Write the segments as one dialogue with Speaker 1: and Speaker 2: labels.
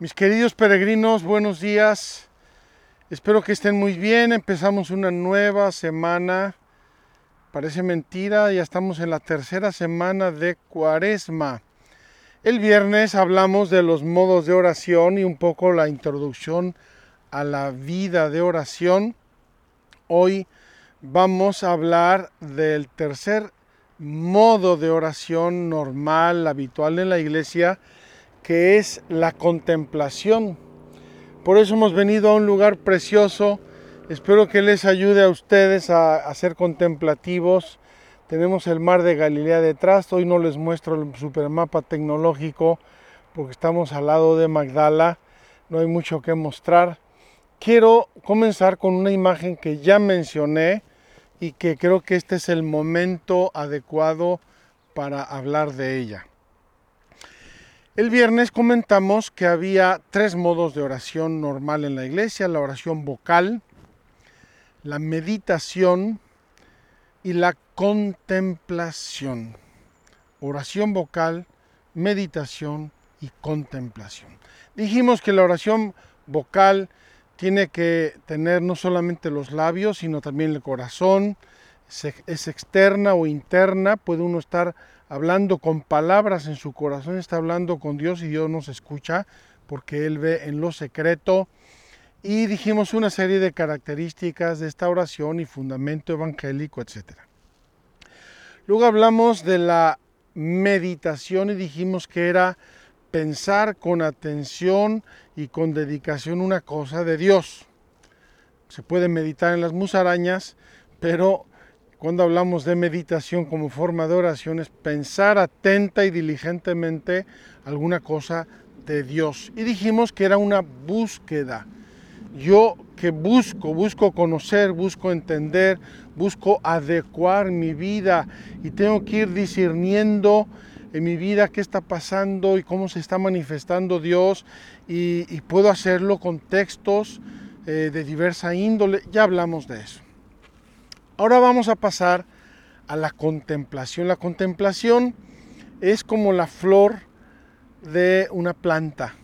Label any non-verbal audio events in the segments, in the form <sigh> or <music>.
Speaker 1: Mis queridos peregrinos, buenos días. Espero que estén muy bien. Empezamos una nueva semana. Parece mentira, ya estamos en la tercera semana de Cuaresma. El viernes hablamos de los modos de oración y un poco la introducción a la vida de oración. Hoy vamos a hablar del tercer modo de oración normal, habitual en la iglesia, que es la contemplación. Por eso hemos venido a un lugar precioso. Espero que les ayude a ustedes a, ser contemplativos. Tenemos el mar de Galilea detrás. Hoy no les muestro el supermapa tecnológico porque estamos al lado de Magdala. No hay mucho que mostrar. Quiero comenzar con una imagen que ya mencioné y que creo que este es el momento adecuado para hablar de ella. El viernes comentamos que había tres modos de oración normal en la iglesia, la oración vocal, la meditación y la contemplación. Oración vocal, meditación y contemplación. Dijimos que la oración vocal tiene que tener no solamente los labios, sino también el corazón, es externa o interna, puede uno estar hablando con palabras en su corazón, está hablando con Dios y Dios nos escucha porque Él ve en lo secreto. Y dijimos una serie de características de esta oración y fundamento evangélico, etc. Luego hablamos de la meditación y dijimos que era pensar con atención y con dedicación una cosa de Dios. Se puede meditar en las musarañas, pero cuando hablamos de meditación como forma de oración es pensar atenta y diligentemente alguna cosa de Dios. Y dijimos que era una búsqueda. Yo que busco, busco conocer, busco entender, busco adecuar mi vida y tengo que ir discerniendo en mi vida qué está pasando y cómo se está manifestando Dios y, puedo hacerlo con textos eh, de diversa índole. Ya hablamos de eso. Ahora vamos a pasar a la contemplación. La contemplación es como la flor de una planta.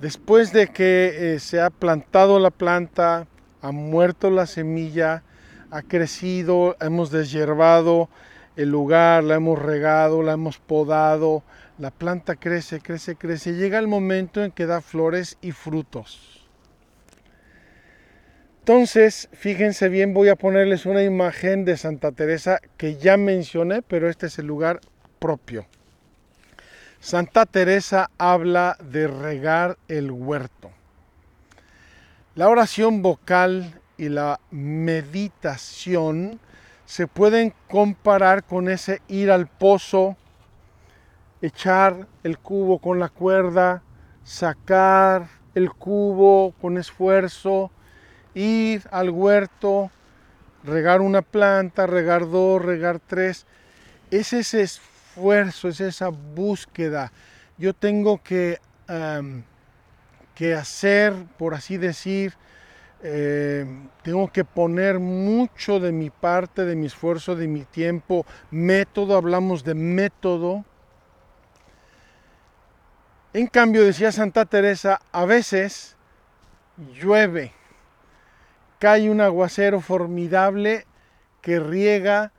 Speaker 1: Después de que eh, se ha plantado la planta, ha muerto la semilla, ha crecido, hemos deshiervado el lugar, la hemos regado, la hemos podado, la planta crece, crece, crece. Llega el momento en que da flores y frutos. Entonces, fíjense bien, voy a ponerles una imagen de Santa Teresa que ya mencioné, pero este es el lugar propio. Santa Teresa habla de regar el huerto. La oración vocal y la meditación se pueden comparar con ese ir al pozo, echar el cubo con la cuerda, sacar el cubo con esfuerzo, ir al huerto, regar una planta, regar dos, regar tres. Es ese esfuerzo, es esa búsqueda. Yo tengo que, que hacer, por así decir, eh, tengo que poner mucho de mi parte, de mi esfuerzo, de mi tiempo. Método, hablamos de método. En cambio, decía Santa Teresa, a veces llueve cae un aguacero formidable que riega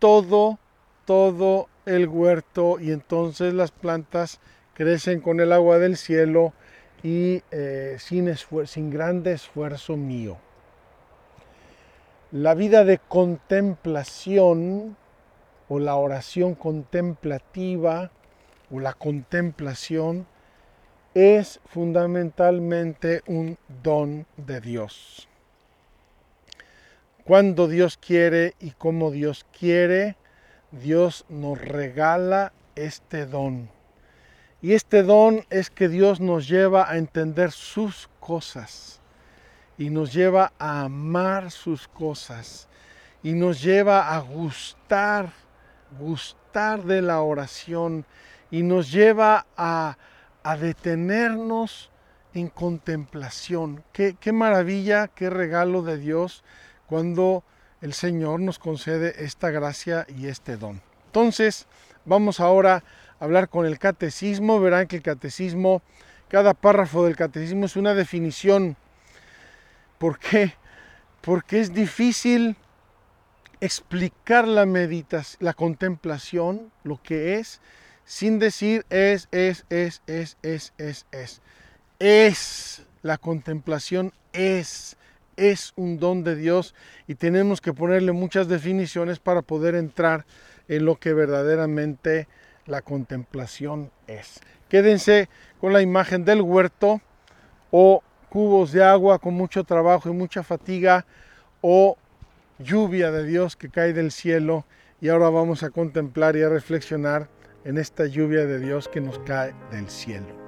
Speaker 1: todo, todo el huerto y entonces las plantas crecen con el agua del cielo y eh, sin, sin grande esfuerzo mío. La vida de contemplación o la oración contemplativa o la contemplación es fundamentalmente un don de Dios. Cuando Dios quiere y como Dios quiere, Dios nos regala este don. Y este don es que Dios nos lleva a entender sus cosas y nos lleva a amar sus cosas y nos lleva a gustar, gustar de la oración y nos lleva a, detenernos en contemplación. Qué, qué maravilla, qué regalo de Dios cuando el Señor nos concede esta gracia y este don. Entonces, vamos ahora hablar con el catecismo, verán que el catecismo, cada párrafo del catecismo es una definición. ¿Por qué? Porque es difícil explicar la meditación, la contemplación, lo que es, sin decir es, es, es, es, es, es, es. Es, la contemplación es, es un don de Dios y tenemos que ponerle muchas definiciones para poder entrar en lo que verdaderamente la contemplación es. Quédense con la imagen del huerto o cubos de agua con mucho trabajo y mucha fatiga o lluvia de Dios que cae del cielo y ahora vamos a contemplar y a reflexionar en esta lluvia de Dios que nos cae del cielo.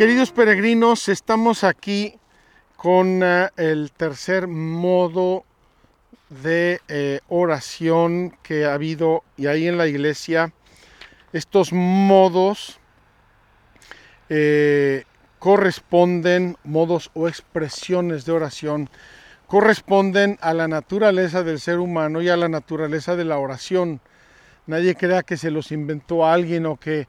Speaker 1: Queridos peregrinos, estamos aquí con eh, el tercer modo de eh, oración que ha habido y ahí en la iglesia. Estos modos eh, corresponden, modos o expresiones de oración, corresponden a la naturaleza del ser humano y a la naturaleza de la oración. Nadie crea que se los inventó alguien o que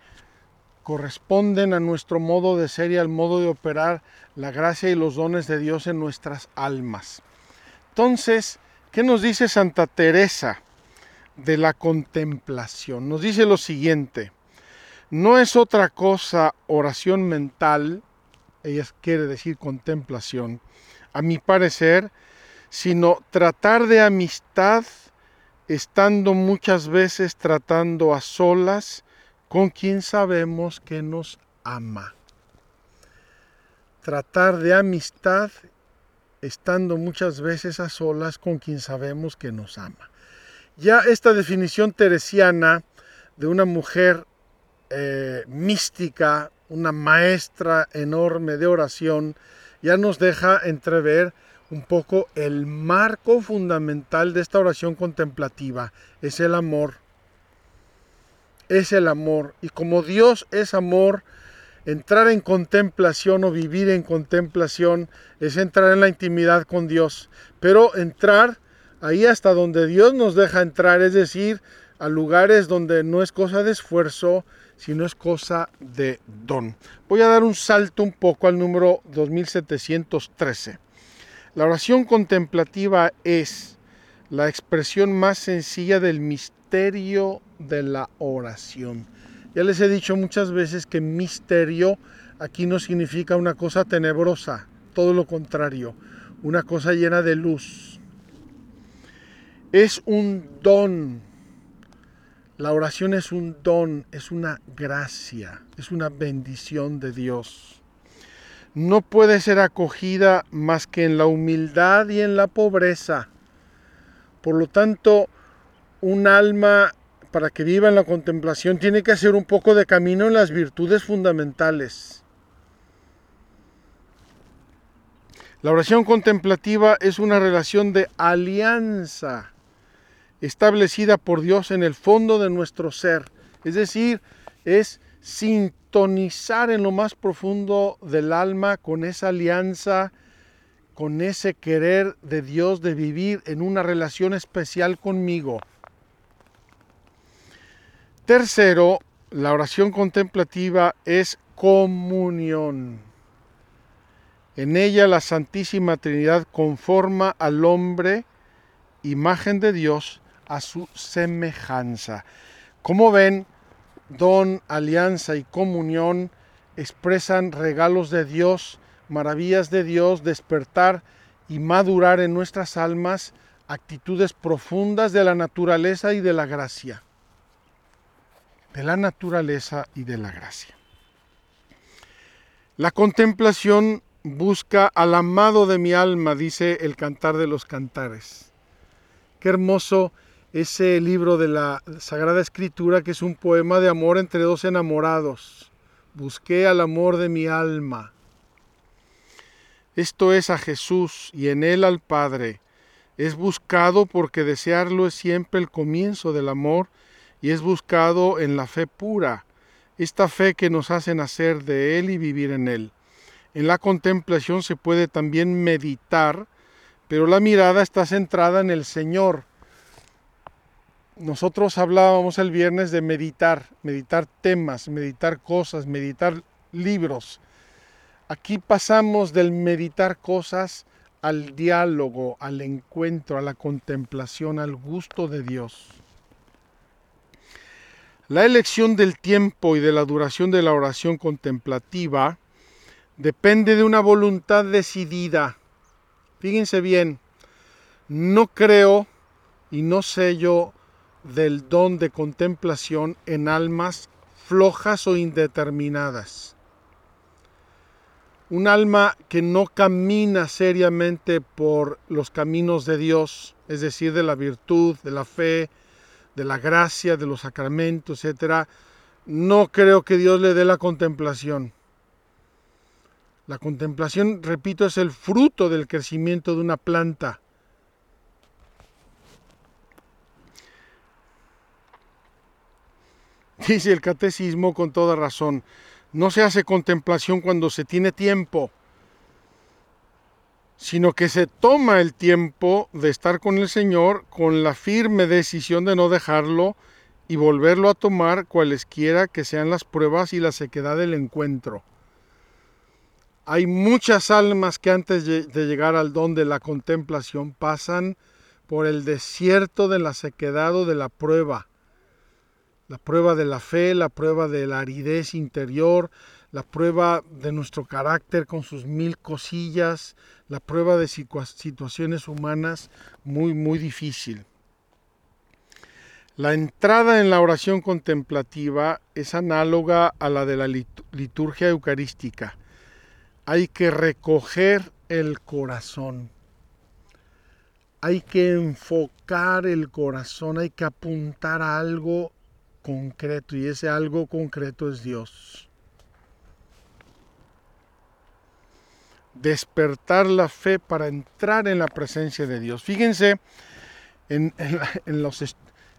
Speaker 1: corresponden a nuestro modo de ser y al modo de operar la gracia y los dones de Dios en nuestras almas. Entonces, ¿qué nos dice Santa Teresa de la contemplación? Nos dice lo siguiente, no es otra cosa oración mental, ella quiere decir contemplación, a mi parecer, sino tratar de amistad estando muchas veces tratando a solas, con quien sabemos que nos ama. Tratar de amistad estando muchas veces a solas con quien sabemos que nos ama. Ya esta definición teresiana de una mujer eh, mística, una maestra enorme de oración, ya nos deja entrever un poco el marco fundamental de esta oración contemplativa, es el amor es el amor. Y como Dios es amor, entrar en contemplación o vivir en contemplación es entrar en la intimidad con Dios. Pero entrar ahí hasta donde Dios nos deja entrar, es decir, a lugares donde no es cosa de esfuerzo, sino es cosa de don. Voy a dar un salto un poco al número 2713. La oración contemplativa es la expresión más sencilla del misterio de la oración. Ya les he dicho muchas veces que misterio aquí no significa una cosa tenebrosa, todo lo contrario, una cosa llena de luz. Es un don. La oración es un don, es una gracia, es una bendición de Dios. No puede ser acogida más que en la humildad y en la pobreza. Por lo tanto, un alma para que viva en la contemplación tiene que hacer un poco de camino en las virtudes fundamentales. La oración contemplativa es una relación de alianza establecida por Dios en el fondo de nuestro ser. Es decir, es sintonizar en lo más profundo del alma con esa alianza, con ese querer de Dios de vivir en una relación especial conmigo. Tercero, la oración contemplativa es comunión. En ella la Santísima Trinidad conforma al hombre, imagen de Dios, a su semejanza. Como ven, don, alianza y comunión expresan regalos de Dios, maravillas de Dios, despertar y madurar en nuestras almas actitudes profundas de la naturaleza y de la gracia. De la naturaleza y de la gracia. La contemplación busca al amado de mi alma, dice el cantar de los cantares. Qué hermoso ese libro de la Sagrada Escritura que es un poema de amor entre dos enamorados. Busqué al amor de mi alma. Esto es a Jesús y en él al Padre. Es buscado porque desearlo es siempre el comienzo del amor y es buscado en la fe pura, esta fe que nos hace nacer de él y vivir en él. En la contemplación se puede también meditar, pero la mirada está centrada en el Señor nosotros hablábamos el viernes de meditar, meditar temas, meditar cosas, meditar libros. Aquí pasamos del meditar cosas al diálogo, al encuentro, a la contemplación, al gusto de Dios. La elección del tiempo y de la duración de la oración contemplativa depende de una voluntad decidida. Fíjense bien, no creo y no sé yo del don de contemplación en almas flojas o indeterminadas. Un alma que no camina seriamente por los caminos de Dios, es decir, de la virtud, de la fe, de la gracia, de los sacramentos, etc., no creo que Dios le dé la contemplación. La contemplación, repito, es el fruto del crecimiento de una planta Dice el catecismo con toda razón, no se hace contemplación cuando se tiene tiempo, sino que se toma el tiempo de estar con el Señor con la firme decisión de no dejarlo y volverlo a tomar cualesquiera que sean las pruebas y la sequedad del encuentro. Hay muchas almas que antes de llegar al don de la contemplación pasan por el desierto de la sequedad o de la prueba la prueba de la fe, la prueba de la aridez interior, la prueba de nuestro carácter con sus mil cosillas, la prueba de situaciones humanas muy, muy difícil. La entrada en la oración contemplativa es análoga a la de la liturgia eucarística. Hay que recoger el corazón. Hay que enfocar el corazón, hay que apuntar a algo concreto y ese algo concreto es Dios. Despertar la fe para entrar en la presencia de Dios. Fíjense en, <laughs> los,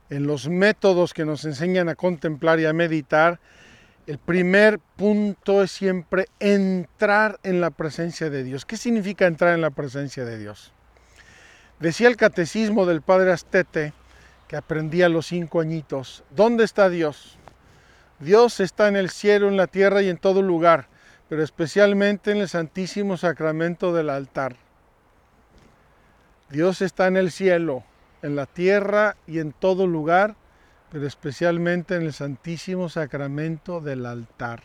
Speaker 1: los métodos que nos enseñan a contemplar y a meditar. El primer punto es siempre entrar en la presencia de Dios. ¿Qué significa entrar en la presencia de Dios? Decía el catecismo del padre Astete que aprendí a los cinco añitos. ¿Dónde está Dios? Dios está en el cielo, en la tierra y en todo lugar, pero especialmente en el Santísimo Sacramento del altar. Dios está en el cielo, en la tierra y en todo lugar, pero especialmente en el Santísimo Sacramento del altar.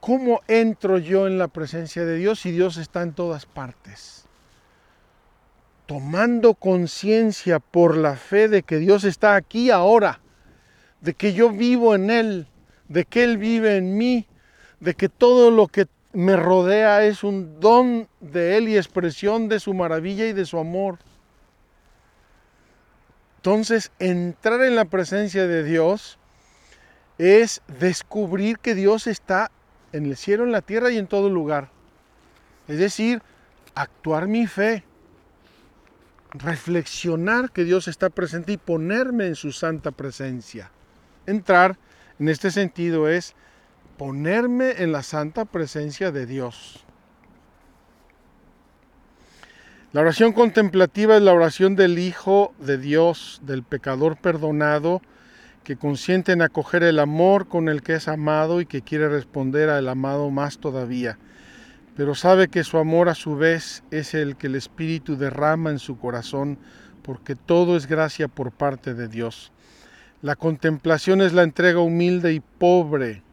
Speaker 1: ¿Cómo entro yo en la presencia de Dios si Dios está en todas partes? tomando conciencia por la fe de que Dios está aquí ahora, de que yo vivo en Él, de que Él vive en mí, de que todo lo que me rodea es un don de Él y expresión de su maravilla y de su amor. Entonces, entrar en la presencia de Dios es descubrir que Dios está en el cielo, en la tierra y en todo lugar. Es decir, actuar mi fe reflexionar que Dios está presente y ponerme en su santa presencia. Entrar en este sentido es ponerme en la santa presencia de Dios. La oración contemplativa es la oración del Hijo de Dios, del pecador perdonado, que consiente en acoger el amor con el que es amado y que quiere responder al amado más todavía, pero sabe que su amor a su vez es el que el Espíritu derrama en su corazón, porque todo es gracia por parte de Dios. La contemplación es la entrega humilde y pobre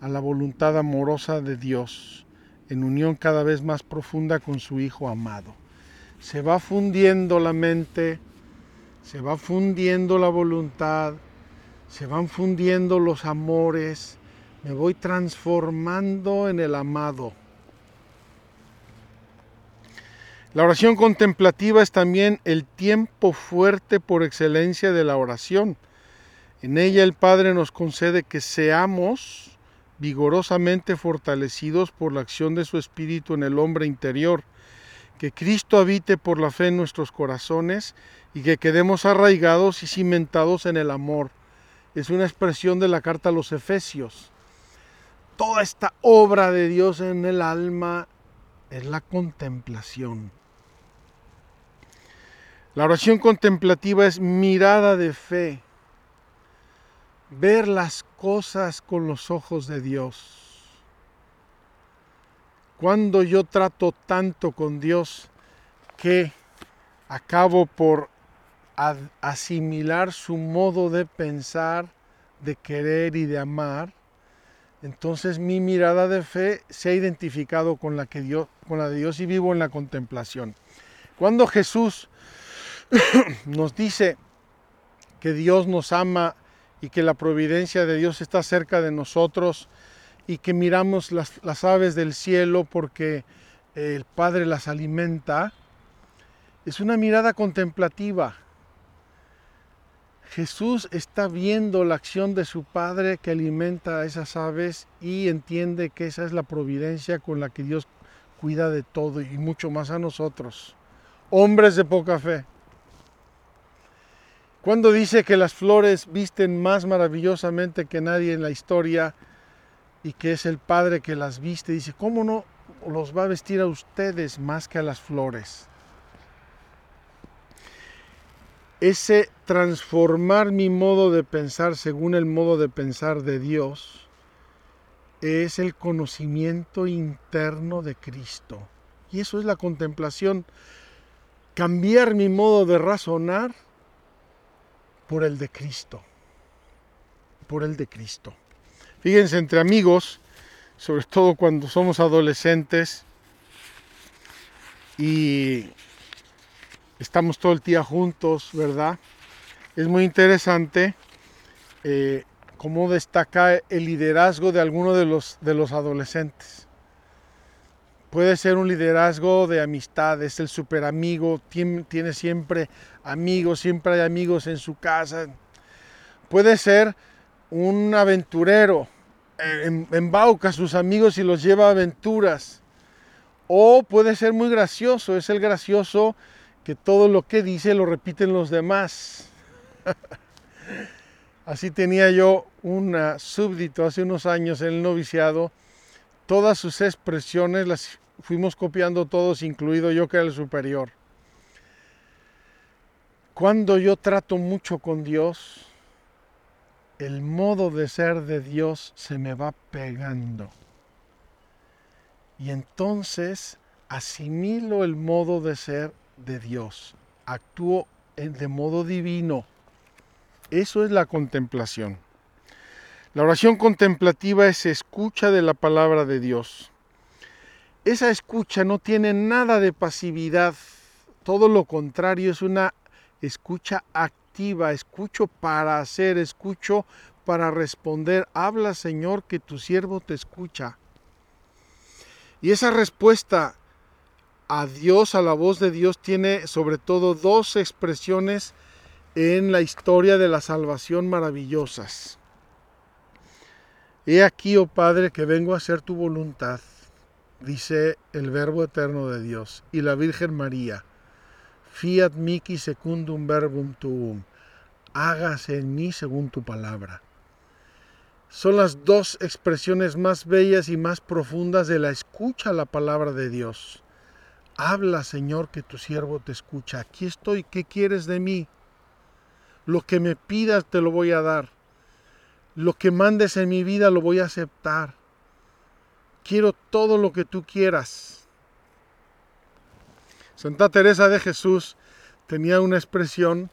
Speaker 1: a la voluntad amorosa de Dios, en unión cada vez más profunda con su Hijo amado se va fundiendo la mente, se va fundiendo la voluntad, se van fundiendo los amores, me voy transformando en el amado. La oración contemplativa es también el tiempo fuerte por excelencia de la oración. En ella el Padre nos concede que seamos vigorosamente fortalecidos por la acción de su Espíritu en el hombre interior que Cristo habite por la fe en nuestros corazones y que quedemos arraigados y cimentados en el amor. Es una expresión de la carta a los Efesios. Toda esta obra de Dios en el alma es la contemplación. La oración contemplativa es mirada de fe, ver las cosas con los ojos de Dios cuando yo trato tanto con Dios que acabo por asimilar su modo de pensar, de querer y de amar, entonces mi mirada de fe se ha identificado con la, con la de Dios y vivo en la contemplación. Cuando Jesús <clears throat> nos dice que Dios nos ama y que la providencia de Dios está cerca de nosotros, y que miramos las, aves del cielo porque el Padre las alimenta, es una mirada contemplativa. Jesús está viendo la acción de su Padre que alimenta a esas aves y entiende que esa es la providencia con la que Dios cuida de todo y mucho más a nosotros, hombres de poca fe. Cuando dice que las flores visten más maravillosamente que nadie en la historia, y que es el Padre que las viste, dice, ¿cómo no los va a vestir a ustedes más que a las flores? Ese transformar mi modo de pensar según el modo de pensar de Dios es el conocimiento interno de Cristo. Y eso es la contemplación. Cambiar mi modo de razonar por el de Cristo. Por el de Cristo. Fíjense, entre amigos, sobre todo cuando somos adolescentes y estamos todo el día juntos, ¿verdad? Es muy interesante eh, cómo destaca el liderazgo de alguno de los, de los adolescentes. Puede ser un liderazgo de amistad, es el super amigo, tiene, siempre amigos, siempre hay amigos en su casa. Puede ser un aventurero, eh, embauca a sus amigos y los lleva a aventuras. O puede ser muy gracioso, es el gracioso que todo lo que dice lo repiten los demás. <laughs> Así tenía yo un súbdito hace unos años en el noviciado. Todas sus expresiones las fuimos copiando todos, incluido yo que era el superior. Cuando yo trato mucho con Dios, el modo de ser de Dios se me va pegando. Y entonces asimilo el modo de ser de Dios. Actúo de modo divino. Eso es la contemplación. La oración contemplativa es escucha de la palabra de Dios. Esa escucha no tiene nada de pasividad, todo lo contrario, es una escucha activa escucho para hacer, escucho para responder. Habla, Señor, que tu siervo te escucha. Y esa respuesta a Dios, a la voz de Dios, tiene sobre todo dos expresiones en la historia de la salvación maravillosas. He aquí, oh Padre, que vengo a hacer tu voluntad, dice el Verbo eterno de Dios, y la Virgen María. Fiat mihi secundum verbum tuum hágase en mí según tu palabra. son las dos expresiones más bellas y más profundas de la escucha a la palabra de Dios. Habla, Señor, que tu siervo te escucha. Aquí estoy, ¿qué quieres de mí? Lo que me pidas te lo voy a dar. Lo que mandes en mi vida lo voy a aceptar. Quiero todo lo que tú quieras. Santa Teresa de Jesús tenía una expresión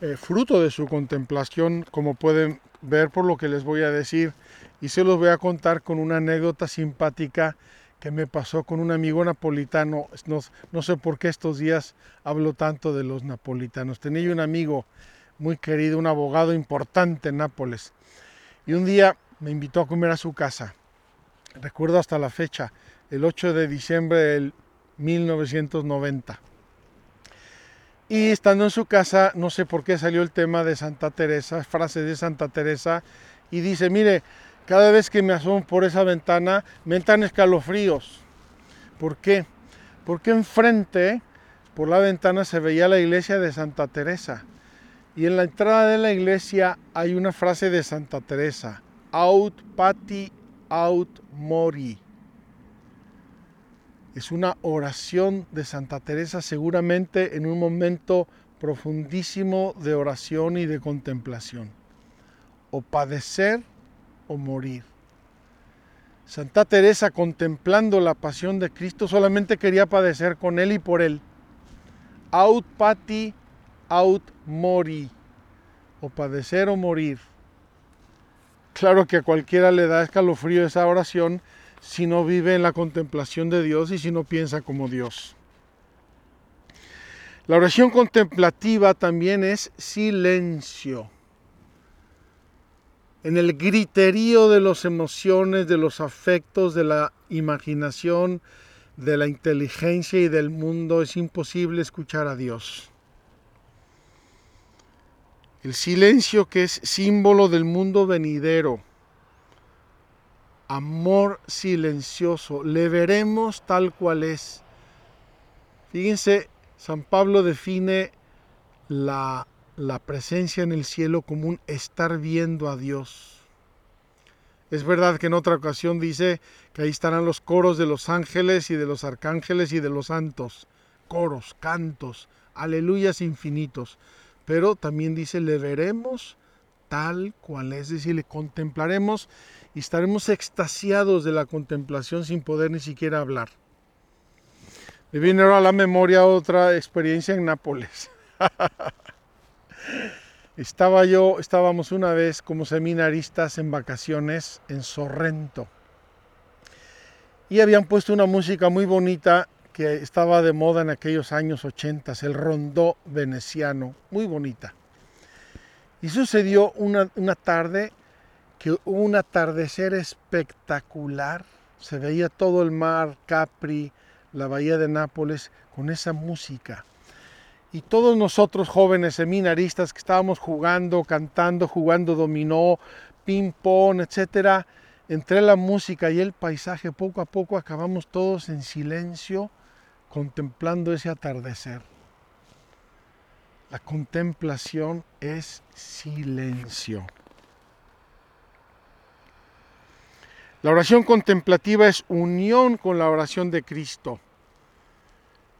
Speaker 1: eh, fruto de su contemplación, como pueden ver por lo que les voy a decir, y se los voy a contar con una anécdota simpática que me pasó con un amigo napolitano. No, no sé por qué estos días hablo tanto de los napolitanos. Tenía un amigo muy querido, un abogado importante en Nápoles, y un día me invitó a comer a su casa. Recuerdo hasta la fecha, el 8 de diciembre del 1990. Y estando en su casa, no sé por qué salió el tema de Santa Teresa, frase de Santa Teresa, y dice, mire, cada vez que me asomo por esa ventana, me entran escalofríos. ¿Por qué? Porque enfrente, por la ventana, se veía la iglesia de Santa Teresa. Y en la entrada de la iglesia hay una frase de Santa Teresa, aut pati aut mori es una oración de Santa Teresa seguramente en un momento profundísimo de oración y de contemplación. O padecer o morir. Santa Teresa contemplando la pasión de Cristo solamente quería padecer con Él y por Él. Aut pati, aut mori. O padecer o morir. Claro que a cualquiera le da escalofrío esa oración, si no vive en la contemplación de Dios y si no piensa como Dios. La oración contemplativa también es silencio. En el griterío de las emociones, de los afectos, de la imaginación, de la inteligencia y del mundo es imposible escuchar a Dios. El silencio que es símbolo del mundo venidero amor silencioso. Le veremos tal cual es. Fíjense, San Pablo define la, la presencia en el cielo como un estar viendo a Dios. Es verdad que en otra ocasión dice que ahí estarán los coros de los ángeles y de los arcángeles y de los santos. Coros, cantos, aleluyas infinitos. Pero también dice, le veremos tal cual es, es decir, le contemplaremos y estaremos extasiados de la contemplación sin poder ni siquiera hablar. Me viene ahora a la memoria otra experiencia en Nápoles. <laughs> Estaba yo, estábamos una vez como seminaristas en vacaciones en Sorrento. Y habían puesto una música muy bonita estaba de moda en aquellos años 80, el rondó veneciano, muy bonita. Y sucedió una, una tarde que hubo un atardecer espectacular. Se veía todo el mar, Capri, la bahía de Nápoles, con esa música. Y todos nosotros jóvenes seminaristas que estábamos jugando, cantando, jugando dominó, ping-pong, etc., entre la música y el paisaje, poco a poco acabamos todos en silencio contemplando ese atardecer. La contemplación es silencio. La oración contemplativa es unión con la oración de Cristo.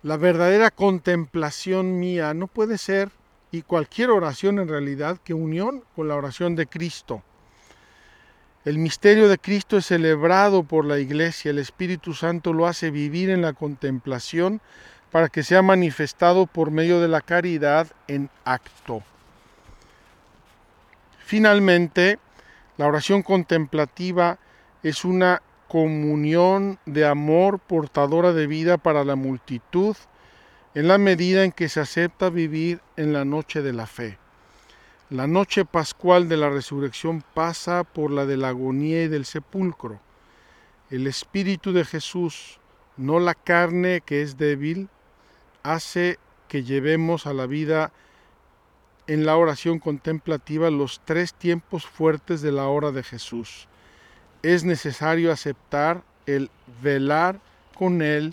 Speaker 1: La verdadera contemplación mía no puede ser, y cualquier oración en realidad, que unión con la oración de Cristo. El misterio de Cristo es celebrado por la Iglesia, el Espíritu Santo lo hace vivir en la contemplación para que sea manifestado por medio de la caridad en acto. Finalmente, la oración contemplativa es una comunión de amor portadora de vida para la multitud en la medida en que se acepta vivir en la noche de la fe. La noche pascual de la resurrección pasa por la de la agonía y del sepulcro. El Espíritu de Jesús, no la carne que es débil, hace que llevemos a la vida en la oración contemplativa los tres tiempos fuertes de la hora de Jesús. Es necesario aceptar el velar con Él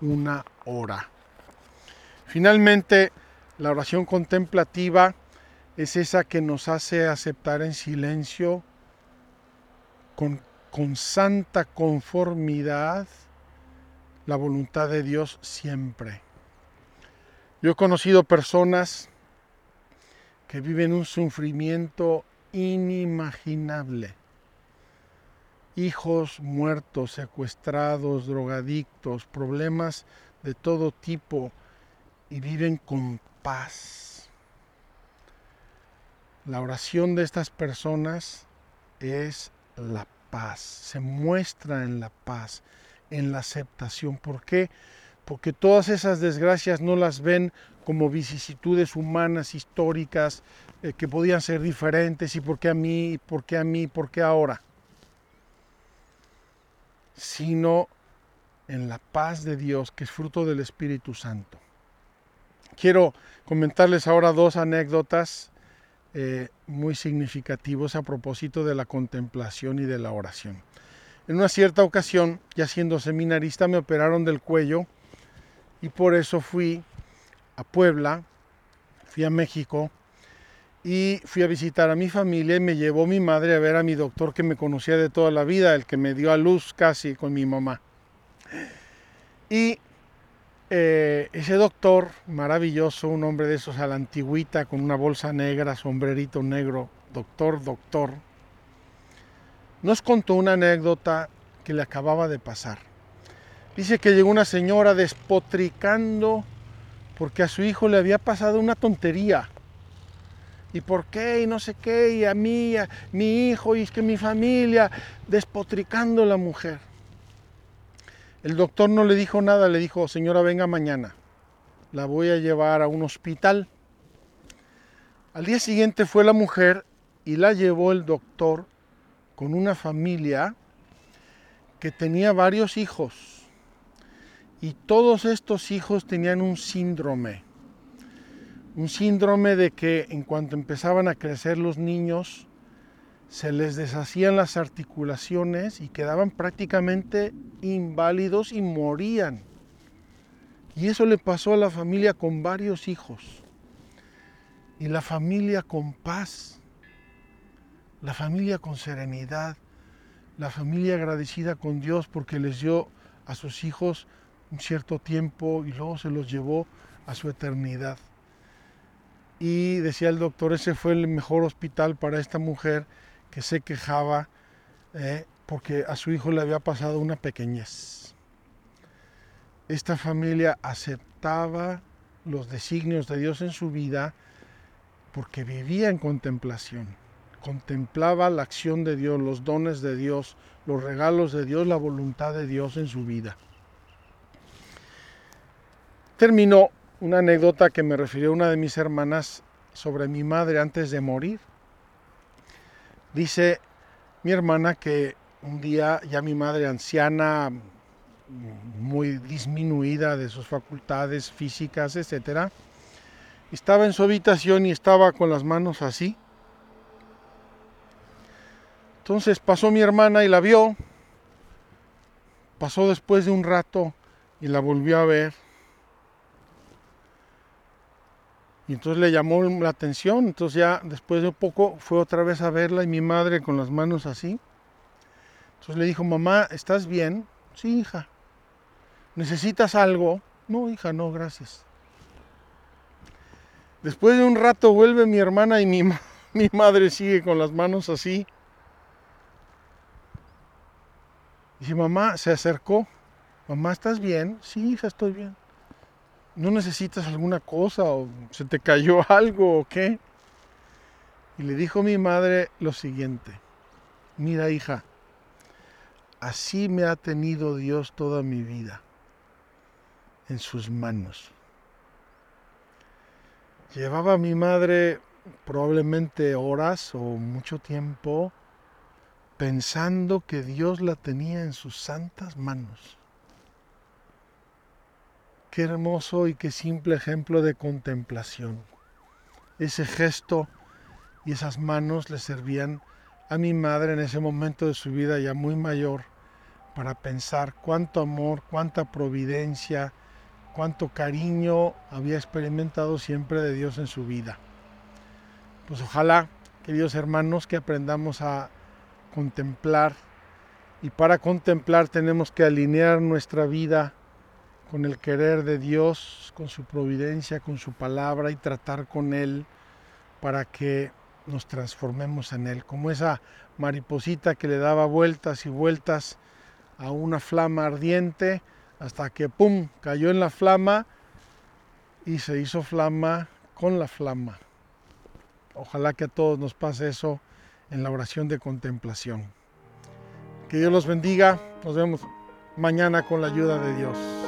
Speaker 1: una hora. Finalmente, la oración contemplativa es esa que nos hace aceptar en silencio con, con santa conformidad la voluntad de Dios siempre. Yo he conocido personas que viven un sufrimiento inimaginable. Hijos muertos, secuestrados, drogadictos, problemas de todo tipo y viven con paz. La oración de estas personas es la paz, se muestra en la paz, en la aceptación. ¿Por qué? porque todas esas desgracias no las ven como vicisitudes humanas, históricas, eh, que podían ser diferentes, y por qué a mí, por qué a mí, por qué ahora, sino en la paz de Dios, que es fruto del Espíritu Santo. Quiero comentarles ahora dos anécdotas eh, muy significativas a propósito de la contemplación y de la oración. En una cierta ocasión, ya siendo seminarista, me operaron del cuello, y por eso fui a Puebla, fui a México y fui a visitar a mi familia y me llevó mi madre a ver a mi doctor que me conocía de toda la vida, el que me dio a luz casi con mi mamá. Y eh, ese doctor maravilloso, un hombre de esos a la antigüita, con una bolsa negra, sombrerito negro, doctor, doctor, nos contó una anécdota que le acababa de pasar. Dice que llegó una señora despotricando porque a su hijo le había pasado una tontería. ¿Y por qué? Y no sé qué, y a mí, a mi hijo, y es que mi familia, despotricando la mujer. El doctor no le dijo nada, le dijo, señora, venga mañana, la voy a llevar a un hospital. Al día siguiente fue la mujer y la llevó el doctor con una familia que tenía varios hijos. Y todos estos hijos tenían un síndrome, un síndrome de que en cuanto empezaban a crecer los niños, se les deshacían las articulaciones y quedaban prácticamente inválidos y morían. Y eso le pasó a la familia con varios hijos. Y la familia con paz, la familia con serenidad, la familia agradecida con Dios porque les dio a sus hijos un cierto tiempo y luego se los llevó a su eternidad. Y decía el doctor, ese fue el mejor hospital para esta mujer que se quejaba eh, porque a su hijo le había pasado una pequeñez. Esta familia aceptaba los designios de Dios en su vida porque vivía en contemplación, contemplaba la acción de Dios, los dones de Dios, los regalos de Dios, la voluntad de Dios en su vida terminó una anécdota que me refirió una de mis hermanas sobre mi madre antes de morir. Dice mi hermana que un día ya mi madre anciana, muy disminuida de sus facultades físicas, etcétera, estaba en su habitación y estaba con las manos así. Entonces pasó mi hermana y la vio. Pasó después de un rato y la volvió a ver Y entonces le llamó la atención, entonces ya después de un poco fue otra vez a verla y mi madre con las manos así. Entonces le dijo, mamá, ¿estás bien? Sí, hija. ¿Necesitas algo? No, hija, no, gracias. Después de un rato vuelve mi hermana y mi, <laughs> mi madre sigue con las manos así. Dice, mamá, se acercó. Mamá, ¿estás bien? Sí, hija, estoy bien. ¿No necesitas alguna cosa o se te cayó <laughs> algo o qué? Y le dijo mi madre lo siguiente, mira hija, así me ha tenido Dios toda mi vida, en sus manos. Llevaba mi madre probablemente horas o mucho tiempo pensando que Dios la tenía en sus santas manos. Qué hermoso y qué simple ejemplo de contemplación. Ese gesto y esas manos le servían a mi madre en ese momento de su vida ya muy mayor para pensar cuánto amor, cuánta providencia, cuánto cariño había experimentado siempre de Dios en su vida. Pues ojalá, queridos hermanos, que aprendamos a contemplar. Y para contemplar tenemos que alinear nuestra vida con el querer de Dios, con su providencia, con su palabra y tratar con Él para que nos transformemos en Él, como esa mariposita que le daba vueltas y vueltas a una flama ardiente hasta que, ¡pum!, cayó en la flama y se hizo flama con la flama. Ojalá que a todos nos pase eso en la oración de contemplación. Que Dios los bendiga. Nos vemos mañana con la ayuda de Dios.